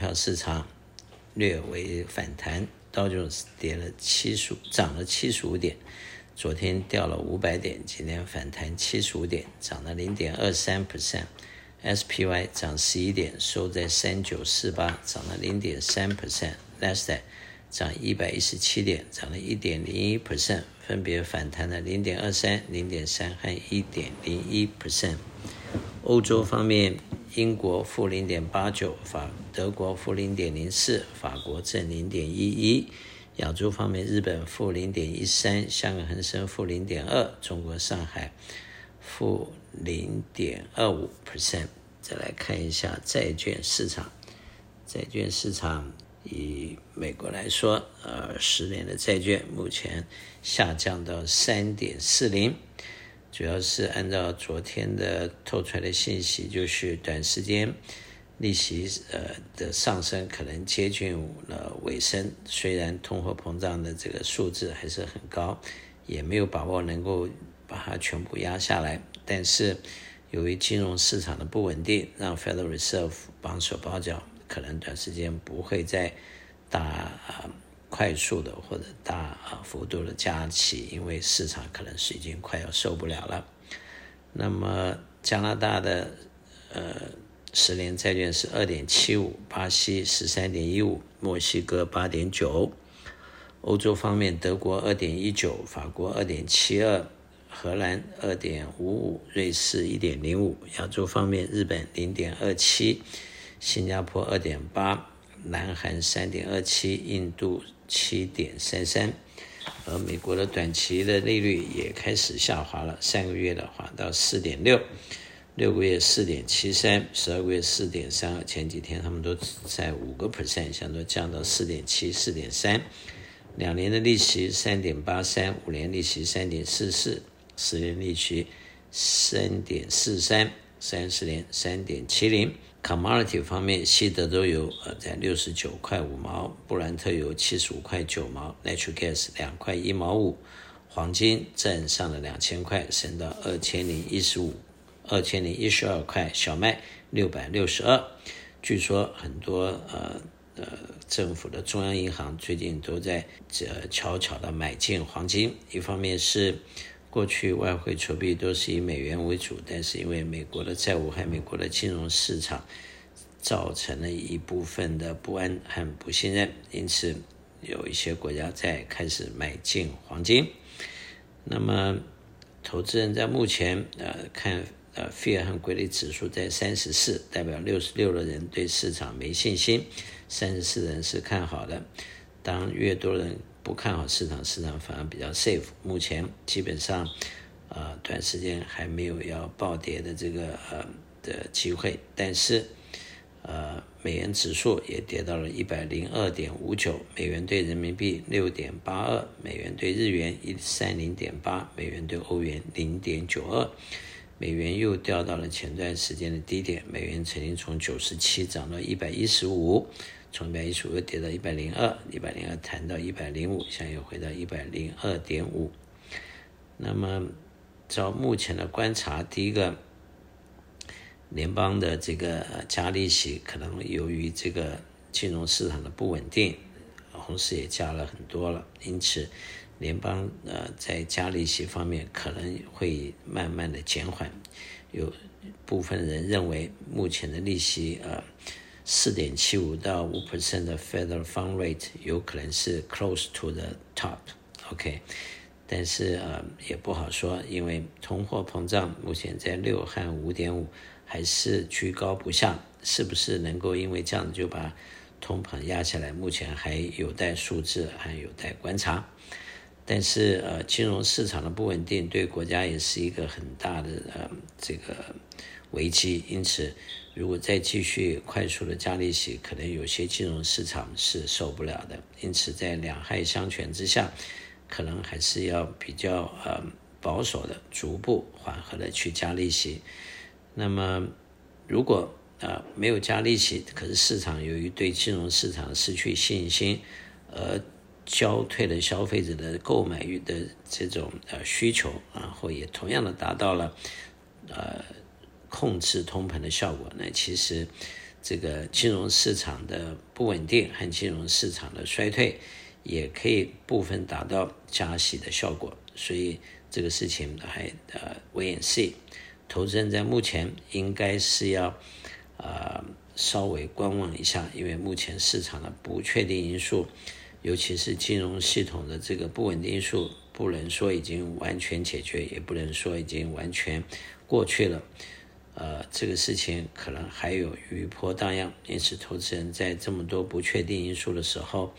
票市场略微反弹，道琼斯跌了七十，涨了七十五点，昨天掉了五百点，今天反弹七十五点，涨了零点二三 percent。SPY 涨十一点，收在三九四八，涨了零点三 percent。Nasdaq 涨一百一十七点，涨了一点零一 percent，分别反弹了零点二三、零点三和一点零一 percent。欧洲方面，英国负零点八九，法德国负零点零四，法国正零点一一。亚洲方面，日本负零点一三，香港恒生负零点二，中国上海。负零点二五 percent。再来看一下债券市场，债券市场以美国来说，呃，十年的债券目前下降到三点四零，主要是按照昨天的透出来的信息，就是短时间利息呃的上升可能接近了尾声，虽然通货膨胀的这个数字还是很高，也没有把握能够。把它全部压下来，但是由于金融市场的不稳定，让 Federal Reserve 绑手绑脚，可能短时间不会再打快速的或者大啊幅度的加息，因为市场可能是已经快要受不了了。那么加拿大的呃十年债券是二点七五，巴西十三点一五，墨西哥八点九，欧洲方面德国二点一九，法国二点七二。荷兰二点五五，瑞士一点零五，亚洲方面，日本零点二七，新加坡二点八，南韩三点二七，印度七点三三，而美国的短期的利率也开始下滑了，三个月的话到四点六，六个月四点七三，十二个月四点三，前几天他们都在五个 percent，现在都降到四点七、四点三，两年的利息三点八三，五年利息三点四四。十年利息三点四三，三十年三点七零。Commodity 方面，西德州油呃在六十九块五毛，布兰特油七十五块九毛，Natural Gas 两块一毛五，黄金站上了两千块，升到二千零一十五，二千零一十二块，小麦六百六十二。据说很多呃呃政府的中央银行最近都在这悄悄的买进黄金，一方面是。过去外汇储备都是以美元为主，但是因为美国的债务和美国的金融市场造成了一部分的不安和不信任，因此有一些国家在开始买进黄金。那么，投资人在目前呃看呃 Fear 和贵利指数在三十四，代表六十六的人对市场没信心，三十四人是看好的。当越多人不看好市场，市场反而比较 safe。目前基本上，呃，短时间还没有要暴跌的这个呃的机会。但是，呃，美元指数也跌到了一百零二点五九，美元兑人民币六点八二，美元兑日元一三零点八，美元兑欧元零点九二，美元又掉到了前段时间的低点。美元曾经从九十七涨到一百一十五。从一百一十五又跌到一百零二，一百零二弹到一百零五，现在又回到一百零二点五。那么，照目前的观察，第一个，联邦的这个加利息可能由于这个金融市场的不稳定，同时也加了很多了，因此联邦呃在加利息方面可能会慢慢的减缓。有部分人认为，目前的利息呃。四点七五到五 percent 的 Federal Fund Rate 有可能是 close to the top，OK，但是呃也不好说，因为通货膨胀目前在六和五点五还是居高不下，是不是能够因为这样就把通膨压下来？目前还有待数字，还有待观察。但是呃金融市场的不稳定对国家也是一个很大的呃这个危机，因此。如果再继续快速的加利息，可能有些金融市场是受不了的。因此，在两害相权之下，可能还是要比较呃保守的，逐步缓和的去加利息。那么，如果呃没有加利息，可是市场由于对金融市场失去信心，而消退了消费者的购买欲的这种呃需求，然后也同样的达到了呃。控制通膨的效果，那其实这个金融市场的不稳定和金融市场的衰退，也可以部分达到加息的效果。所以这个事情还呃 wait and see。投资人在目前应该是要呃稍微观望一下，因为目前市场的不确定因素，尤其是金融系统的这个不稳定因素，不能说已经完全解决，也不能说已经完全过去了。呃，这个事情可能还有余波荡漾，因此投资人在这么多不确定因素的时候，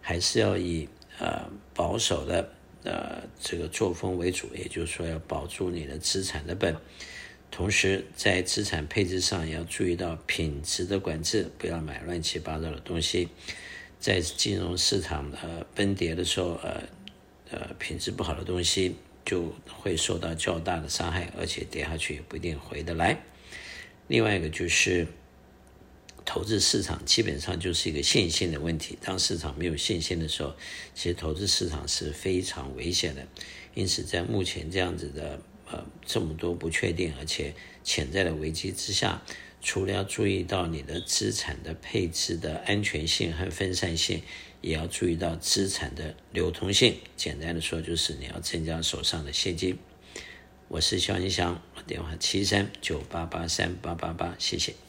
还是要以呃保守的呃这个作风为主，也就是说要保住你的资产的本，同时在资产配置上也要注意到品质的管制，不要买乱七八糟的东西。在金融市场呃崩跌的时候，呃呃品质不好的东西。就会受到较大的伤害，而且跌下去也不一定回得来。另外一个就是，投资市场基本上就是一个信心的问题。当市场没有信心的时候，其实投资市场是非常危险的。因此，在目前这样子的呃这么多不确定而且潜在的危机之下，除了要注意到你的资产的配置的安全性和分散性。也要注意到资产的流通性。简单的说，就是你要增加手上的现金。我是萧文祥，电话七三九八八三八八八，谢谢。